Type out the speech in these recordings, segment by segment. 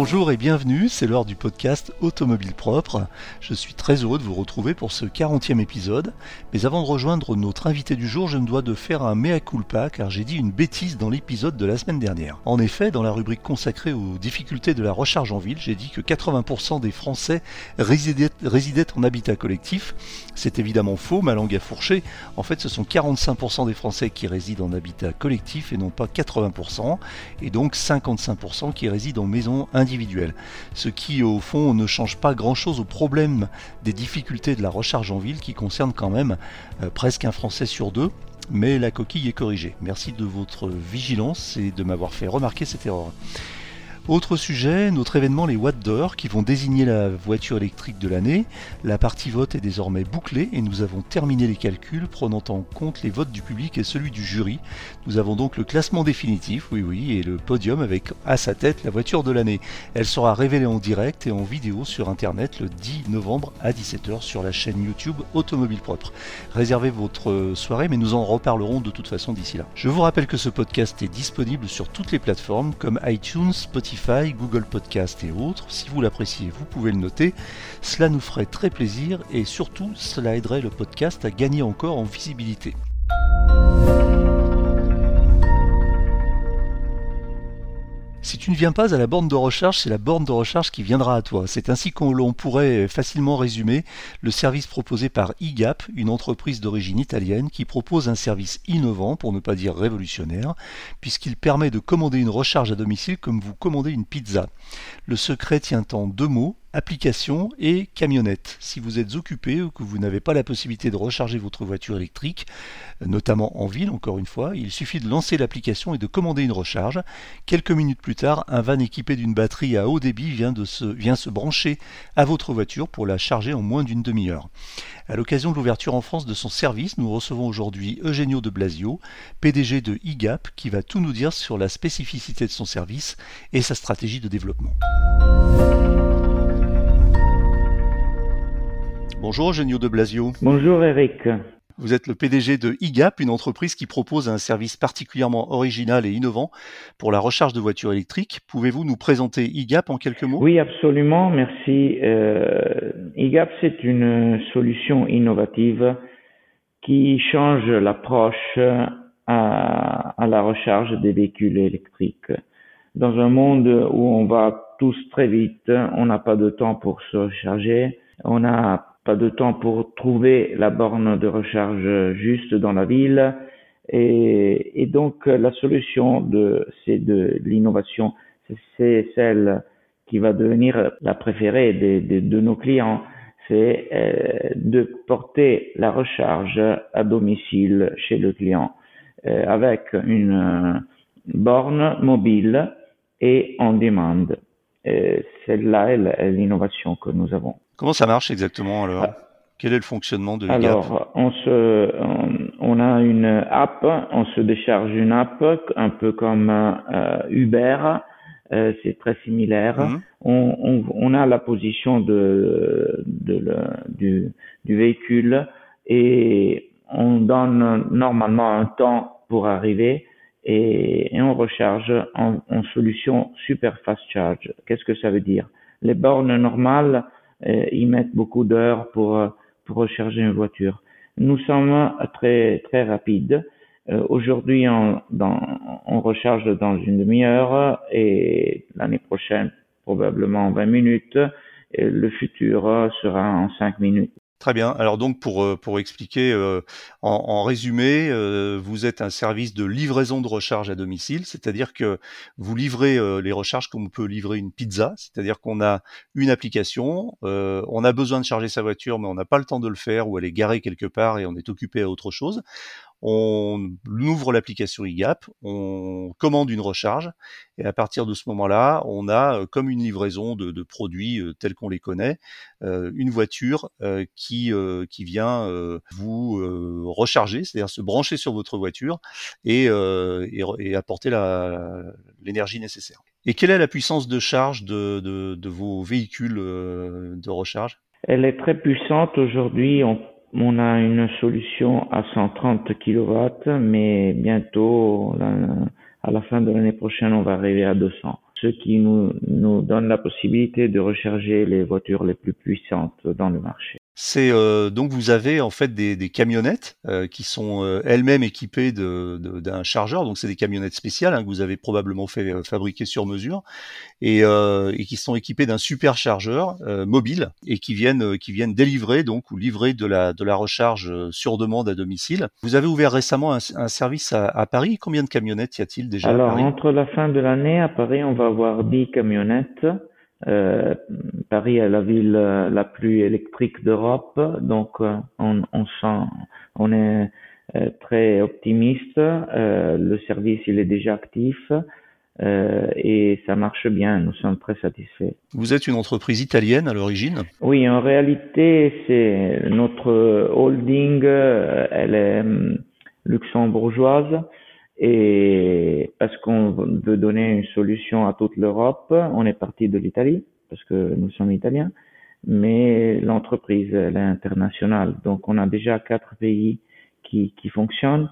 Bonjour et bienvenue, c'est l'heure du podcast Automobile Propre. Je suis très heureux de vous retrouver pour ce 40e épisode, mais avant de rejoindre notre invité du jour, je me dois de faire un mea culpa car j'ai dit une bêtise dans l'épisode de la semaine dernière. En effet, dans la rubrique consacrée aux difficultés de la recharge en ville, j'ai dit que 80% des Français résidaient, en habitat collectif. C'est évidemment faux, ma langue a fourché. En fait, ce sont 45% des Français qui résident en habitat collectif et non pas 80%, et donc 55% qui résident en maison individuelle. Ce qui, au fond, ne change pas grand-chose au problème des difficultés de la recharge en ville qui concerne quand même euh, presque un Français sur deux. Mais la coquille est corrigée. Merci de votre vigilance et de m'avoir fait remarquer cette erreur. Autre sujet, notre événement les Watt d'Or qui vont désigner la voiture électrique de l'année. La partie vote est désormais bouclée et nous avons terminé les calculs prenant en compte les votes du public et celui du jury. Nous avons donc le classement définitif, oui oui, et le podium avec à sa tête la voiture de l'année. Elle sera révélée en direct et en vidéo sur internet le 10 novembre à 17h sur la chaîne YouTube Automobile Propre. Réservez votre soirée mais nous en reparlerons de toute façon d'ici là. Je vous rappelle que ce podcast est disponible sur toutes les plateformes comme iTunes, Spotify, Google Podcast et autres. Si vous l'appréciez, vous pouvez le noter. Cela nous ferait très plaisir et surtout, cela aiderait le podcast à gagner encore en visibilité. Si tu ne viens pas à la borne de recharge, c'est la borne de recharge qui viendra à toi. C'est ainsi qu'on pourrait facilement résumer le service proposé par eGap, une entreprise d'origine italienne qui propose un service innovant, pour ne pas dire révolutionnaire, puisqu'il permet de commander une recharge à domicile comme vous commandez une pizza. Le secret tient en deux mots, application et camionnette. Si vous êtes occupé ou que vous n'avez pas la possibilité de recharger votre voiture électrique, notamment en ville encore une fois, il suffit de lancer l'application et de commander une recharge. Quelques minutes plus tard, un van équipé d'une batterie à haut débit vient, se brancher à votre voiture pour la charger en moins d'une demi-heure. À l'occasion de l'ouverture en France de son service, nous recevons aujourd'hui Eugenio de Blasio, PDG de IGAP, qui va tout nous dire sur la spécificité de son service et sa stratégie de développement. Bonjour Genio de Blasio. Bonjour Eric. Vous êtes le PDG de IGAP, une entreprise qui propose un service particulièrement original et innovant pour la recharge de voitures électriques. Pouvez-vous nous présenter IGAP en quelques mots? Oui, absolument. Merci. Euh, IGAP, c'est une solution innovative qui change l'approche à, à la recharge des véhicules électriques. Dans un monde où on va tous très vite, on n'a pas de temps pour se recharger, on a pas de temps pour trouver la borne de recharge juste dans la ville. Et, donc la solution de c'est de l'innovation, c'est celle qui va devenir la préférée de, nos clients, c'est euh, de porter la recharge à domicile chez le client euh, avec une euh, borne mobile et en demande. Celle-là est l'innovation que nous avons. Comment ça marche exactement alors ah. Quel est le fonctionnement de Alors, on, se, on, a une app, on se décharge une app, un peu comme euh, Uber, euh, c'est très similaire. Mhm. On, on, on, a la position de, de le, du, du, véhicule et on donne normalement un temps pour arriver et, et on recharge en, en, solution super fast charge. Qu'est-ce que ça veut dire? Les bornes normales ils mettent beaucoup d'heures pour, euh, pour recharger une voiture. Nous sommes très, très rapides. Euh, aujourd'hui, on, on recharge dans une demi-heure et l'année prochaine, probablement en 20 minutes. Et le futur sera en 5 minutes. Très bien. Alors donc pour, euh, pour expliquer euh, en, résumé, euh, vous êtes un service de livraison de recharge à domicile, c'est-à-dire que vous livrez les recharges comme on peut livrer une pizza, c'est-à-dire qu'on a une application, on a besoin de charger sa voiture mais on n'a pas le temps de le faire ou elle est garée quelque part et on est occupé à autre chose on ouvre l'application IGAP, on commande une recharge, et à partir de ce moment-là, on a, euh, comme une livraison de, produits euh, tels qu'on les connaît, euh, une voiture qui, qui vient vous recharger, c'est-à-dire se brancher sur votre voiture et, apporter l'énergie nécessaire. Et quelle est la puissance de charge de, de vos véhicules de recharge? Elle est très puissante aujourd'hui. On a une solution à 130 kW, mais bientôt, à la fin de l'année prochaine, on va arriver à 200. ce qui nous, nous donne la possibilité de recharger les voitures les plus puissantes dans le marché. C'est euh, donc vous avez en fait des, des camionnettes euh, qui sont euh, elles-mêmes équipées de, de- d'un chargeur, donc c'est des camionnettes spéciales hein, que vous avez probablement fait euh, fabriquer sur mesure et, euh, et qui sont équipées d'un superchargeur euh, mobile et qui viennent euh, qui viennent délivrer donc ou livrer de la de la recharge sur demande à domicile. Vous avez ouvert récemment un, un service à, à Paris. Combien de camionnettes y a-t-il déjà à Alors, Paris? entre la fin de l'année, à Paris, on va avoir 10 camionnettes. Euh, Paris est la ville euh, la plus électrique d'Europe, donc euh, on, on, sent, on est très optimiste. Euh, le service, il est déjà actif euh, et ça marche bien. Nous sommes très satisfaits. Vous êtes une entreprise italienne à l'origine? Oui, en réalité, c'est notre holding, elle est hum, luxembourgeoise et parce qu'on veut donner une solution à toute l'Europe, on est parti de l'Italie parce que nous sommes italiens, mais l'entreprise elle est internationale, donc on a déjà quatre pays qui, qui fonctionnent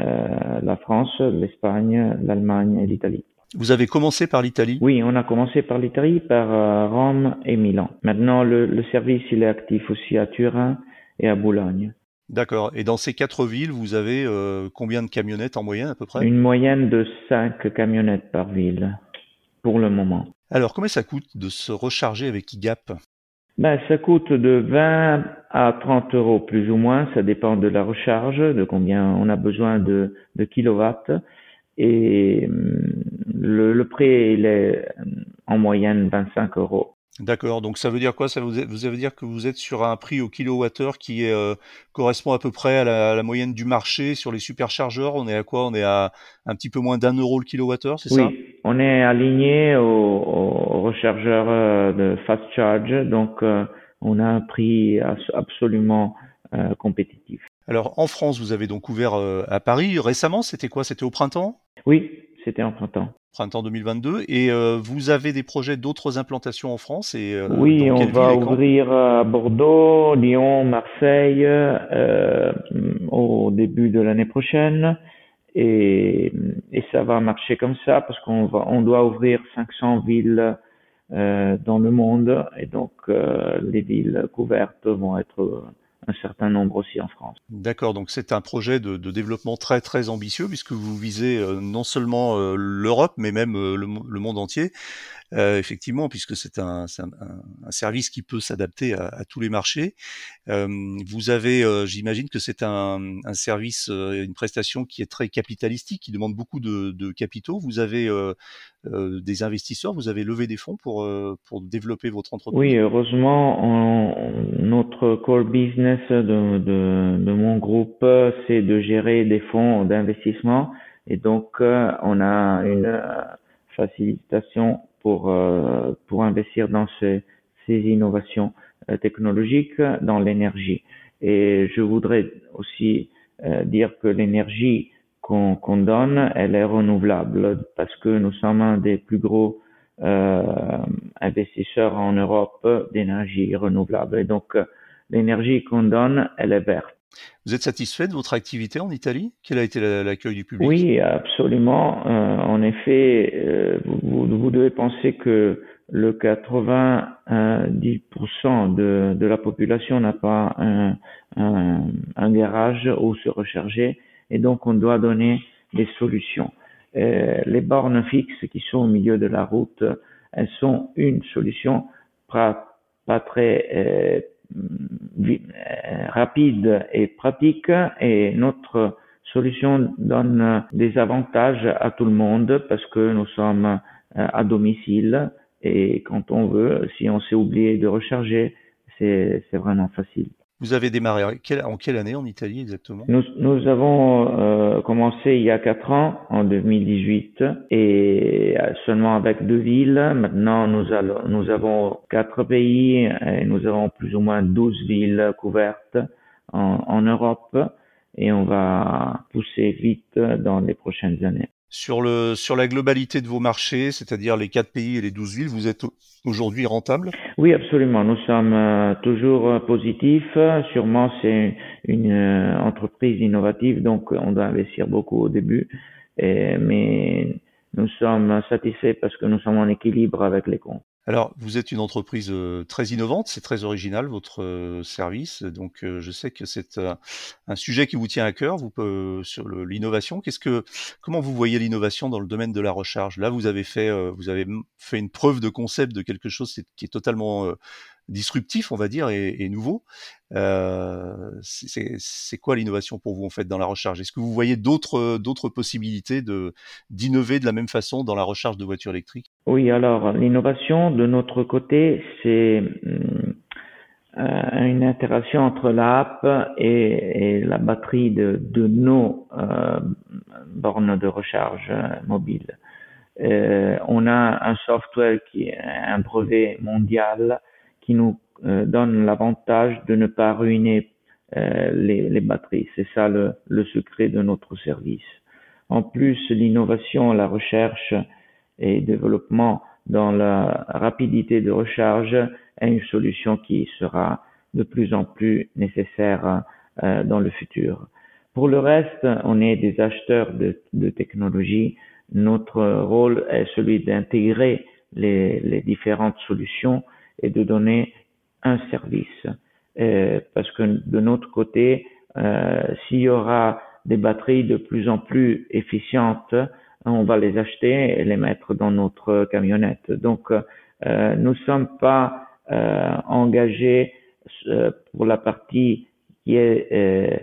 euh, la France, l'Espagne, l'Allemagne et l'Italie. Vous avez commencé par l'Italie? Oui, on a commencé par l'Italie, par euh, Rome et Milan. Maintenant, le, le service il est actif aussi à Turin et à Boulogne. D'accord. Et dans ces quatre villes, vous avez euh, combien de camionnettes en moyenne à peu près? Une moyenne de 5 camionnettes par ville pour le moment. Alors, combien ça coûte de se recharger avec IGAP? Ben, ça coûte de 20 à 30 euros plus ou moins. Ça dépend de la recharge, de combien on a besoin de, de kilowatts. Et hum, le, le prix, il est hum, en moyenne 25 euros. D'accord. Donc, ça veut dire quoi? Ça vous, vous veut dire que vous êtes sur un prix au kilowattheure qui est, euh, correspond à peu près à la, à la moyenne du marché sur les superchargeurs? On est à quoi? On est à un petit peu moins d'un euro le kilowattheure, c'est ça? Oui, on est aligné au, au rechargeur euh, de fast charge, donc euh, on a un prix absolument compétitif. Alors, en France, vous avez donc ouvert à Paris récemment. C'était quoi? C'était au printemps? Oui, c'était en printemps. Printemps 2022. Et euh, vous avez des projets d'autres implantations en France et euh, Oui, on va ouvrir à Bordeaux, Lyon, Marseille euh, au début de l'année prochaine. Et, et ça va marcher comme ça parce qu'on va, on doit ouvrir 500 villes dans le monde et donc les villes couvertes vont être un certain nombre aussi en France. D'accord, donc c'est un projet de, de développement très très ambitieux puisque vous visez euh, non seulement euh, l'Europe mais même euh, le, mo- le monde entier. Euh, effectivement, puisque c'est un, un, un- service qui peut s'adapter à, à tous les marchés. Euh, vous avez, euh, j'imagine que c'est un, un service, euh, une prestation qui est très capitalistique, qui demande beaucoup de, de capitaux. Vous avez euh, euh, des investisseurs, vous avez levé des fonds pour pour développer votre entreprise? Oui, heureusement, on- notre core business de, de, de mon groupe, c'est de gérer des fonds d'investissement et donc on a une facilitation pour, euh, pour investir dans ces, ces innovations euh, technologiques dans l'énergie. Et je voudrais aussi euh, dire que l'énergie qu'on donne, elle est renouvelable parce que nous sommes un des plus gros investisseurs en Europe d'énergie renouvelable. Et donc, l'énergie qu'on donne, elle est verte. Vous êtes satisfait de votre activité en Italie? Quel a été la- l'accueil du public? Oui, absolument. Euh, en effet, euh, vous, devez penser que le 90% de, de la population n'a pas un, garage où se recharger et donc on doit donner des solutions. Euh, les bornes fixes qui sont au milieu de la route, elles sont une solution pas, pas très rapide et pratique et notre solution donne des avantages à tout le monde parce que nous sommes euh, à domicile et quand on veut, si on s'est oublié de recharger, c'est vraiment facile. Vous avez démarré en quelle, année en Italie exactement? Nous, avons euh, commencé il y a quatre ans, en 2018, et seulement avec deux villes. Maintenant, nous, allons, nous avons quatre pays et nous avons plus ou moins 12 villes couvertes en Europe et on va pousser vite dans les prochaines années. Sur, le, sur la globalité de vos marchés, c'est-à-dire les quatre pays et les 12 villes, vous êtes au- aujourd'hui rentable? Oui, absolument. Nous sommes euh, toujours euh, positifs. Sûrement, c'est une euh, entreprise innovative, donc on doit investir beaucoup au début. Mais nous sommes satisfaits parce que nous sommes en équilibre avec les comptes. Alors, vous êtes une entreprise très innovante, c'est très original votre service. Donc, je sais que c'est un sujet qui vous tient à cœur. Vous sur l'innovation. Qu'est-ce que, comment vous voyez l'innovation dans le domaine de la recharge? Là, vous avez fait, vous avez fait une preuve de concept de quelque chose qui est totalement disruptif, on va dire, et, nouveau. Euh, c'est quoi l'innovation pour vous en fait dans la recharge? Est-ce que vous voyez d'autres possibilités d'innover de la même façon dans la recharge de voitures électriques? Oui, alors l'innovation de notre côté, c'est hum, euh, une interaction entre l'app et, la batterie de, de nos euh, bornes de recharge mobile. Euh, on a un software qui est un brevet mondial qui nous euh, donne l'avantage de ne pas ruiner euh, les, les, batteries. C'est ça le, le, secret de notre service. En plus, l'innovation, la recherche et développement dans la rapidité de recharge est une solution qui sera de plus en plus nécessaire euh, dans le futur. Pour le reste, on est des acheteurs de, de technologie. Notre rôle est celui d'intégrer les, les différentes solutions et de donner un service. Euh, parce que de notre côté, euh, s'il y aura des batteries de plus en plus efficientes, on va les acheter et les mettre dans notre camionnette. Donc, euh, nous sommes pas euh, engagés euh, pour la partie qui est euh,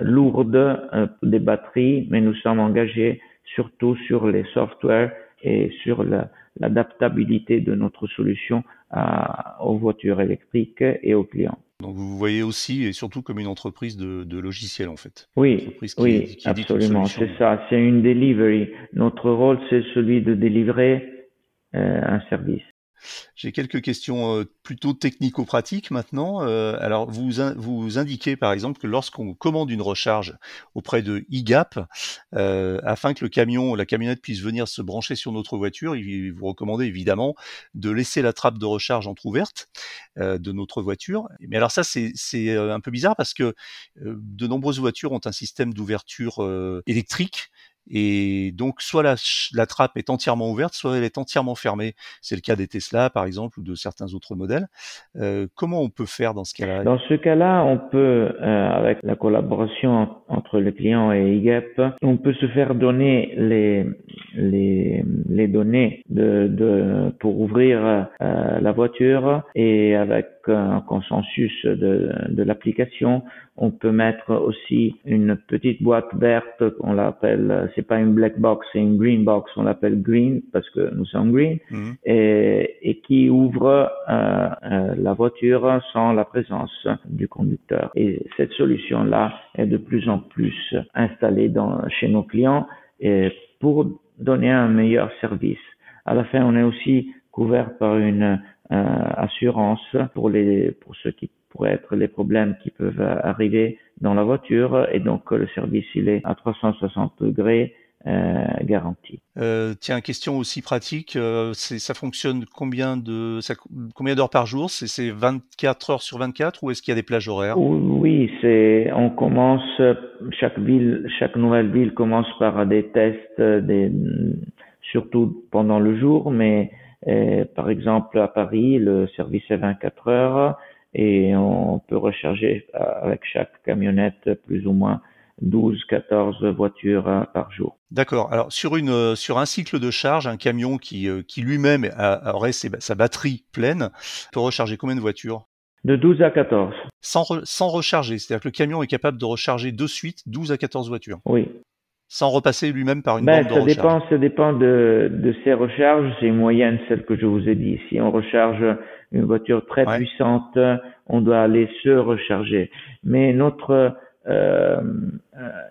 lourde des batteries, mais nous sommes engagés surtout sur les softwares et sur l'adaptabilité de notre solution à, aux voitures électriques et aux clients. Donc vous voyez aussi et surtout comme une entreprise de, de logiciels en fait. Oui, oui, absolument. C'est ça. C'est une delivery. Notre rôle, c'est celui de délivrer euh, un service. J'ai quelques questions euh, plutôt technico-pratiques maintenant. Euh, alors, vous, vous indiquez par exemple que lorsqu'on commande une recharge auprès de eGap, euh, afin que le camion, la camionnette puisse venir se brancher sur notre voiture, il vous recommandez évidemment de laisser la trappe de recharge entrouverte de notre voiture. Mais alors ça, c'est un peu bizarre parce que de nombreuses voitures ont un système d'ouverture électrique et donc, soit la, la, trappe est entièrement ouverte, soit elle est entièrement fermée. C'est le cas des Tesla, par exemple, ou de certains autres modèles. Euh, comment on peut faire dans ce cas-là? Dans ce cas-là, on peut, euh, avec la collaboration entre le client et IGEP, on peut se faire donner les, les, les données de, de, pour ouvrir euh, la voiture et avec un consensus de, de l'application, on peut mettre aussi une petite boîte verte, on l'appelle, c'est pas une black box, c'est une green box, on l'appelle green parce que nous sommes green, mhm. et, et, qui ouvre euh, euh, la voiture sans la présence du conducteur. Et cette solution-là est de plus en plus installée dans, chez nos clients et pour donner un meilleur service. À la fin, on est aussi couvert par une euh, assurance pour les pour ceux qui pourraient être les problèmes qui peuvent arriver dans la voiture et donc le service il est à 360 degrés euh. Euh, tiens, question aussi pratique, euh, ça fonctionne combien de ça, combien d'heures par jour? C'est 24 heures sur 24 ou est-ce qu'il y a des plages horaires? Oui, c'est on commence chaque ville, chaque nouvelle ville commence par des tests, des, surtout pendant le jour, mais euh, par exemple à Paris, le service est 24 heures et on peut recharger avec chaque camionnette plus ou moins 12, 14 voitures par jour. D'accord. Alors sur une euh, sur un cycle de charge, un camion qui euh, qui lui-même aurait sa batterie pleine peut recharger combien de voitures? De 12 à 14. Sans sans recharger, c'est-à-dire que le camion est capable de recharger de suite 12 à 14 voitures. Oui. Sans repasser lui-même par une ben, de ça recharge. Dépend, ça dépend de, de ces recharges. C'est une moyenne, celle que je vous ai dit. Si on recharge une voiture très puissante, on doit aller se recharger. Mais notre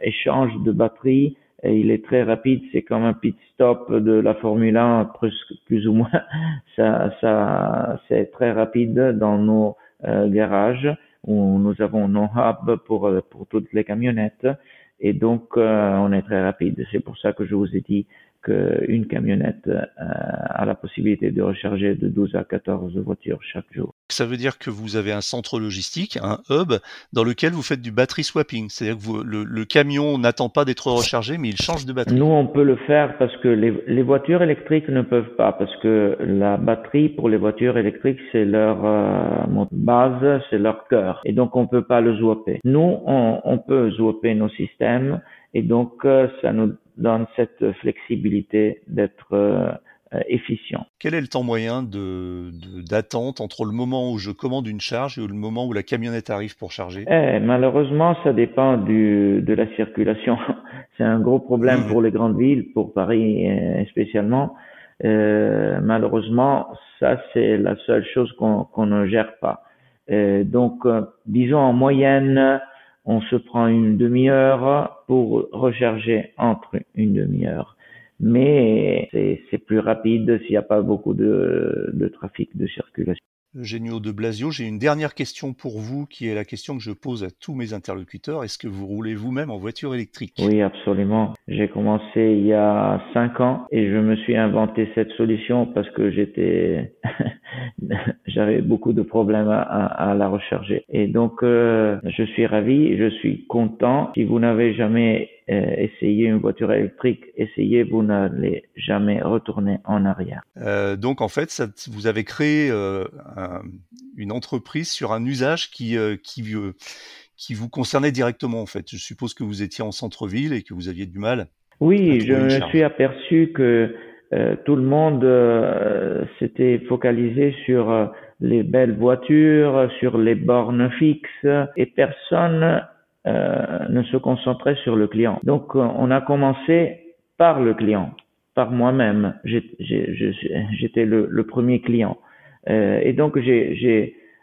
échange de batterie, et il est très rapide, c'est comme un pit stop de la Formule 1, plus ou moins. Ça, ça, c'est très rapide dans nos euh, garages où nous avons nos hubs pour pour toutes les camionnettes et donc on est très rapide. C'est pour ça que je vous ai dit qu'une camionnette a la possibilité de recharger de 12 à 14 voitures chaque jour. Ça veut dire que vous avez un centre logistique, un hub, dans lequel vous faites du battery swapping. C'est-à-dire que le, camion n'attend pas d'être rechargé, mais il change de batterie. Nous, on peut le faire parce que les, voitures électriques ne peuvent pas, parce que la batterie pour les voitures électriques, c'est leur euh, base, c'est leur cœur. Et donc, on peut pas le swapper. Nous, on, peut swapper nos systèmes et donc, euh, ça nous donne cette flexibilité d'être euh, efficient. Quel est le temps moyen de, d'attente entre le moment où je commande une charge et le moment où la camionnette arrive pour charger? Eh, Malheureusement, ça dépend du, de la circulation. C'est un gros problème mmh. pour les grandes villes, pour Paris euh, spécialement. Euh, malheureusement, ça c'est la seule chose qu'on, qu'on ne gère pas. Euh, donc, euh, disons en moyenne, on se prend une demi-heure pour recharger entre une demi-heure mais c'est plus rapide s'il n'y a pas beaucoup de, de trafic de circulation. Génio de Blasio, j'ai une dernière question pour vous qui est la question que je pose à tous mes interlocuteurs. Est-ce que vous roulez vous-même en voiture électrique? Oui, absolument. J'ai commencé il y a cinq ans et je me suis inventé cette solution parce que j'étais, j'avais beaucoup de problèmes à, à, la recharger. Et donc, euh, je suis ravi, je suis content. Si vous n'avez jamais euh, essayez une voiture électrique, essayez, vous n'allez jamais retourner en arrière. Euh, donc en fait, ça, vous avez créé euh, une entreprise sur un usage qui, qui, qui vous concernait directement en fait. Je suppose que vous étiez en centre-ville et que vous aviez du mal. Oui, je me suis aperçu que tout le monde s'était focalisé sur les belles voitures, sur les bornes fixes et personne euh, ne se concentrer sur le client. Donc, euh, on a commencé par le client, par moi-même. J'étais le, premier client. Euh, et donc,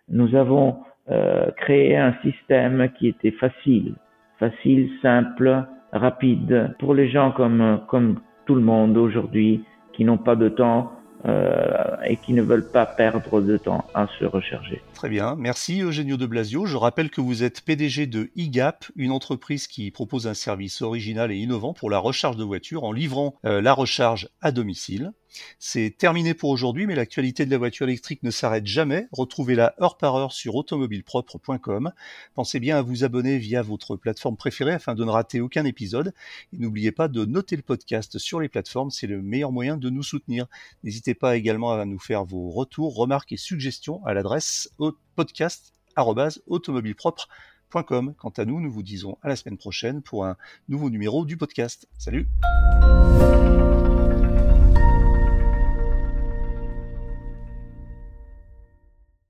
nous avons euh, créé un système qui était facile, facile, simple, rapide pour les gens comme, comme tout le monde aujourd'hui qui n'ont pas de temps euh, et qui ne veulent pas perdre de temps à se recharger. Très bien, merci Eugenio de Blasio. Je rappelle que vous êtes PDG de eGap, une entreprise qui propose un service original et innovant pour la recharge de voitures en livrant euh, la recharge à domicile. C'est terminé pour aujourd'hui, mais l'actualité de la voiture électrique ne s'arrête jamais. Retrouvez-la heure par heure sur automobilepropre.com. Pensez bien à vous abonner via votre plateforme préférée afin de ne rater aucun épisode. Et n'oubliez pas de noter le podcast sur les plateformes, c'est le meilleur moyen de nous soutenir. N'hésitez pas également à nous faire vos retours, remarques et suggestions à l'adresse podcast.automobilepropre.com. Quant à nous, nous vous disons à la semaine prochaine pour un nouveau numéro du podcast. Salut